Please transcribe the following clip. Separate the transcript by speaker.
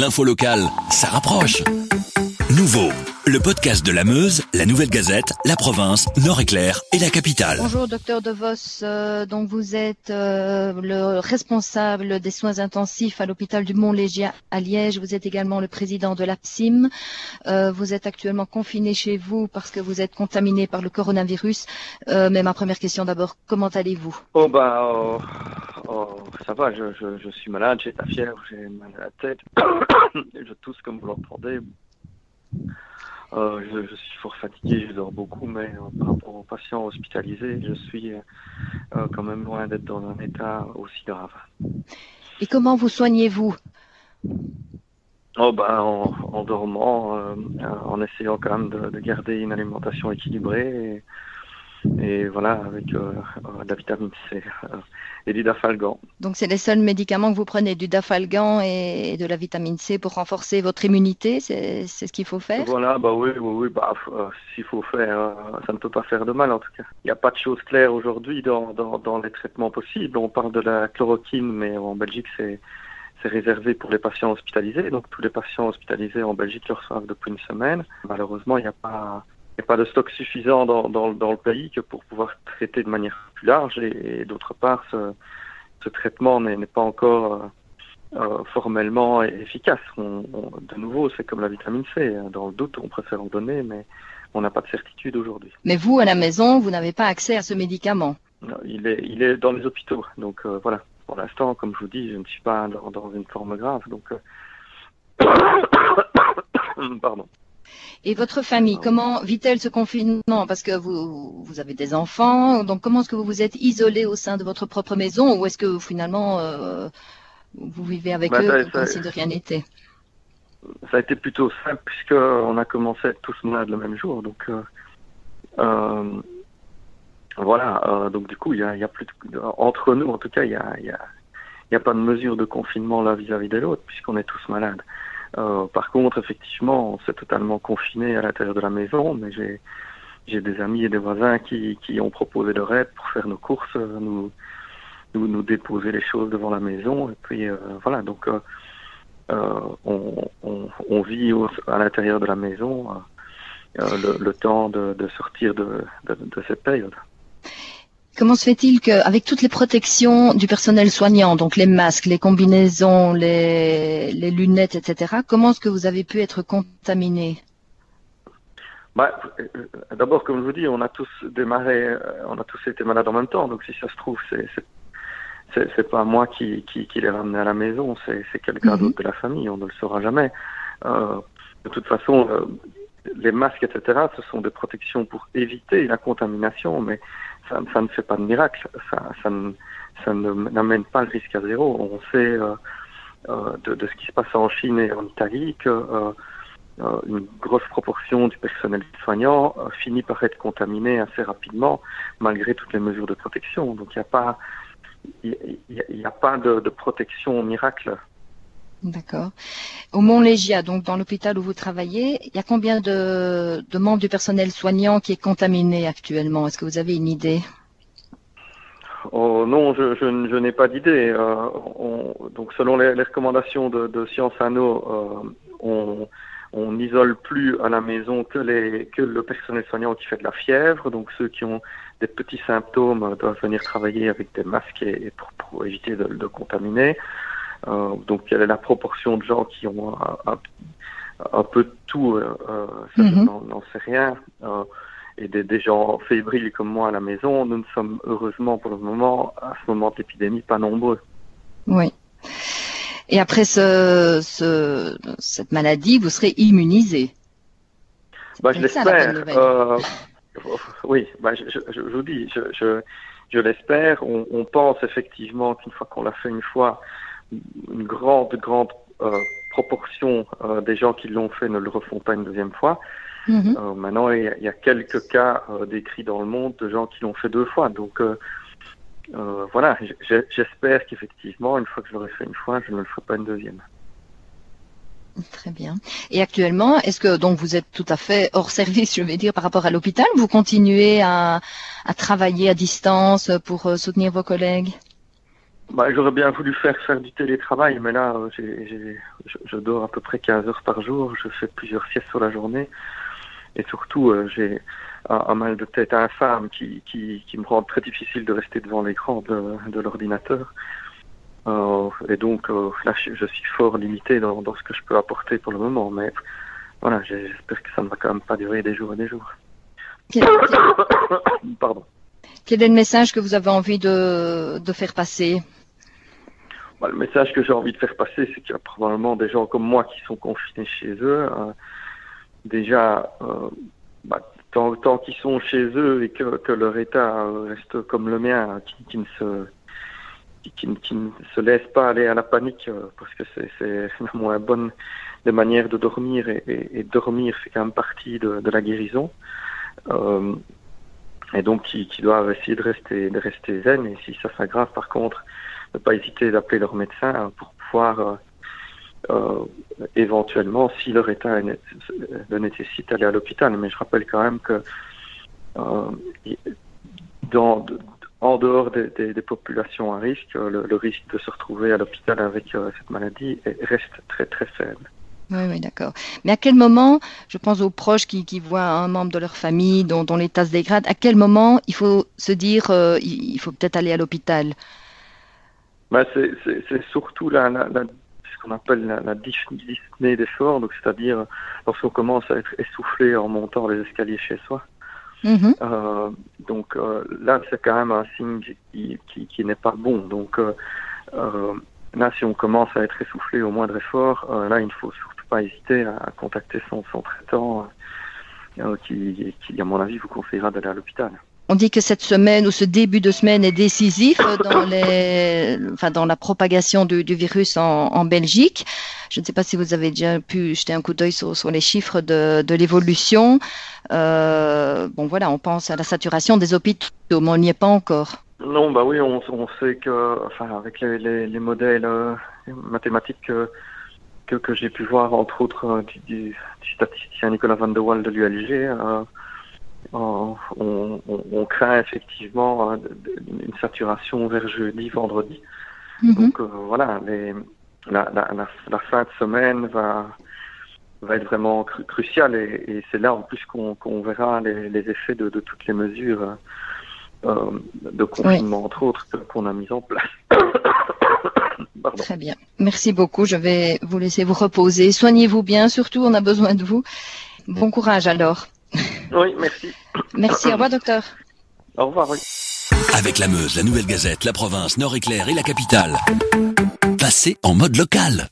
Speaker 1: L'info locale, ça rapproche. Le podcast de la Meuse, la Nouvelle Gazette, la province, Nord-Éclair et la capitale.
Speaker 2: Bonjour docteur De Vos, euh, donc vous êtes euh, le responsable des soins intensifs à l'hôpital du Mont-Légia à Liège. Vous êtes également le président de l'APSIM. Euh, vous êtes actuellement confiné chez vous parce que vous êtes contaminé par le coronavirus. Euh, mais ma première question d'abord, comment allez-vous?
Speaker 3: Oh bah oh, oh, ça va, je, je, je suis malade, j'ai la fièvre, j'ai mal à la tête, je tousse comme vous l'entendez. Euh, je, je suis fort fatigué, je dors beaucoup, mais euh, par rapport aux patients hospitalisés, je suis euh, quand même loin d'être dans un état aussi grave.
Speaker 2: Et comment vous soignez-vous?
Speaker 3: Oh bah en, en dormant, euh, en essayant quand même de, de garder une alimentation équilibrée et, et voilà avec euh, euh, de la vitamine C euh, et du dafalgan.
Speaker 2: Donc c'est les seuls médicaments que vous prenez, du dafalgan et de la vitamine C pour renforcer votre immunité, c'est ce qu'il faut faire?
Speaker 3: Voilà, bah oui, oui, oui, bah euh, s'il faut faire, ça ne peut pas faire de mal en tout cas. Il n'y a pas de choses claires aujourd'hui dans, dans, dans les traitements possibles. On parle de la chloroquine, mais en Belgique c'est c'est réservé pour les patients hospitalisés. Donc tous les patients hospitalisés en Belgique le reçoivent depuis une semaine. Malheureusement, il n'y a pas n'y a pas de stock suffisant dans, dans, dans le pays que pour pouvoir traiter de manière plus large et, et d'autre part ce, ce traitement n'est pas encore euh, euh, formellement efficace. On, on- de nouveau, c'est comme la vitamine C. hein. Dans le doute, on préfère en donner, mais on n'a pas de certitude aujourd'hui.
Speaker 2: Mais vous, à la maison, vous n'avez pas accès à ce médicament.
Speaker 3: Il est, il est dans les hôpitaux. Donc euh, voilà, pour l'instant, comme je vous dis, je ne suis pas dans, dans une forme grave. Donc, euh, pardon.
Speaker 2: Et votre famille,
Speaker 3: Ah.
Speaker 2: comment vit-elle ce confinement? Parce que vous, vous avez des enfants, donc comment est-ce que vous vous êtes isolé au sein de votre propre maison? Ou est-ce que finalement euh, vous vivez avec
Speaker 3: Bah,
Speaker 2: eux comme si de rien n'était?
Speaker 3: Ça a été plutôt simple puisque on a commencé à être tous malades le même jour. Donc euh, euh, voilà. donc du coup, il y a, il y a plus de- entre nous, en tout cas, il y a, il y a, il y a pas de mesure de confinement là vis-à-vis de l'autre puisqu'on est tous malades. Euh, par contre, effectivement, on s'est totalement confiné à l'intérieur de la maison, mais j'ai j'ai des amis et des voisins qui, qui ont proposé leur aide pour faire nos courses, euh, nous, nous, nous déposer les choses devant la maison. Et puis euh, voilà, donc on, on, vit à l'intérieur de la maison le, temps de, de sortir de, de, de cette période.
Speaker 2: Comment se fait-il qu'avec toutes les protections du personnel soignant, donc les masques, les combinaisons, les, les lunettes, etc., comment est-ce que vous avez pu être contaminé?
Speaker 3: Bah, euh, D'abord, comme je vous dis, on a tous démarré, euh, on a tous été malades en même temps. Donc, si ça se trouve, c'est c'est- pas moi qui, qui, qui l'ai ramené à la maison, c'est quelqu'un
Speaker 2: Mhm.
Speaker 3: d'autre de la famille. On ne le saura jamais. Euh, de toute façon, euh, les masques, etc., ce sont des protections pour éviter la contamination, mais ça, ne fait pas de miracle. Ça, ne- n'amène pas le risque à zéro. On sait euh, euh, de, ce qui se passe en Chine et en Italie que euh, une grosse proportion du personnel soignant finit par être contaminé assez rapidement malgré toutes les mesures de protection. Donc il n'y a pas, de protection miracle.
Speaker 2: D'accord. Au Mont-Légia, donc dans l'hôpital où vous travaillez, il y a combien de, membres du personnel soignant qui est contaminé actuellement? Est-ce que vous avez une idée?
Speaker 3: Oh, non, je, n'ai pas d'idée. Euh, on- donc selon les, recommandations de, de Sciences euh, on n'isole plus à la maison que le personnel soignant qui fait de la fièvre. Donc ceux qui ont des petits symptômes doivent venir travailler avec des masques et, pour, éviter de contaminer. Euh, donc quelle est la proportion de gens qui ont un, un- un peu de tout euh, euh, Ça,
Speaker 2: Mhm.
Speaker 3: n'en sais rien. Euh, et des, des gens fébriles comme moi à la maison, nous ne sommes heureusement pour le moment, à ce moment de l'épidémie, pas nombreux.
Speaker 2: Oui. Et après ce, ce, cette maladie, vous serez immunisé.
Speaker 3: Bah, je l'espère. Euh, oui, bah, je, je, je vous dis, je, je, je l'espère. On, on pense effectivement qu'une fois qu'on l'a fait une fois, une grande, grande euh, proportion euh, des gens qui l'ont fait ne le refont pas une deuxième fois.
Speaker 2: Mhm.
Speaker 3: Euh, maintenant, il y, a, il y a quelques cas décrits dans le monde de gens qui l'ont fait deux fois. Donc, voilà, j'espère qu'effectivement, une fois que je l'aurai fait une fois, je ne le ferai pas une deuxième.
Speaker 2: Très bien. Et actuellement, est-ce que donc vous êtes tout à fait hors service, je vais dire, par rapport à l'hôpital? Vous continuez à, à travailler à distance pour soutenir vos collègues?
Speaker 3: Bah, J'aurais bien voulu faire faire du télétravail, mais là, euh, je, je, dors à peu près 15 heures par jour, je fais plusieurs siestes sur la journée, et surtout, euh, j'ai un, mal de tête infâme qui, qui, qui me rend très difficile de rester devant l'écran de, de l'ordinateur. Euh, et donc, là, je, suis fort limité dans, dans ce que je peux apporter pour le moment, mais voilà, j'espère que ça ne va quand même pas durer des jours et des jours.
Speaker 2: Pardon. Quel est le message que vous avez envie de, de faire passer?
Speaker 3: Bah, Le message que j'ai envie de faire passer, c'est qu'il y a probablement des gens comme moi qui sont confinés chez eux. Hein. déjà, euh, bah, tant, qu'ils sont chez eux et que, leur état reste comme le mien, qui, ne se qui, laisse pas aller à la panique, euh, parce que c'est la moins bonne des manières de dormir et, dormir fait quand même partie de, la guérison. Euh, et donc qui, doivent essayer de rester, de rester zen. Et si ça s'aggrave, par contre, ne pas hésiter d'appeler leur médecin hein, pour pouvoir euh, euh, éventuellement, si leur état le nécessite, aller à l'hôpital. Mais je rappelle quand même que euh, en dehors des, populations à risque, le, risque de se retrouver à l'hôpital avec cette maladie reste très très faible.
Speaker 2: Oui, oui, d'accord. Mais à quel moment, je pense aux proches qui, voient un membre de leur famille dont, dont l'état se dégrade, à quel moment il faut se dire euh, il faut peut-être aller à l'hôpital?
Speaker 3: Bah, C'est surtout la, la, la ce qu'on appelle la, la dyspnée d'effort, donc c'est-à-dire lorsqu'on commence à être essoufflé en montant les escaliers chez soi. Mmh. Euh, donc euh, là, c'est quand même un signe qui, qui, qui n'est pas bon. Donc euh, euh là, si on commence à être essoufflé au moindre effort, euh, là, il ne faut surtout pas hésiter à contacter son, son traitant euh, qui, qui, à mon avis, vous conseillera d'aller à l'hôpital.
Speaker 2: On dit que cette semaine ou ce début de semaine est décisif dans, la propagation du, virus en, Belgique. Je ne sais pas si vous avez déjà pu jeter un coup d'œil sur, les chiffres de, l'évolution. Euh, bon, voilà, on pense à la saturation des hôpitaux, mais on n'y est pas encore.
Speaker 3: Non, bah oui, on, sait que, avec les, les, les modèles euh, mathématiques que, j'ai pu voir, entre autres, euh, du, du, statisticien Nicolas Van de Waal de l'ULG, on, on, on, craint effectivement une saturation vers jeudi, vendredi. Mm -hmm. Donc voilà, les, la, la, la, la, fin de semaine va, va être vraiment cru, cruciale et, et c'est là en plus qu'on qu verra les, les, effets de, de, toutes les mesures euh, de confinement, oui. entre autres, qu'on a mis en place.
Speaker 2: Pardon. Très bien. Merci beaucoup. Je vais vous laisser vous reposer. Soignez-vous bien, surtout, on a besoin de vous. Bon courage alors.
Speaker 3: Oui, merci.
Speaker 2: Merci. Au revoir, docteur.
Speaker 3: Au revoir, oui.
Speaker 1: Avec la Meuse, la Nouvelle Gazette, la province, Nord-Éclair et la capitale. Passez en mode local.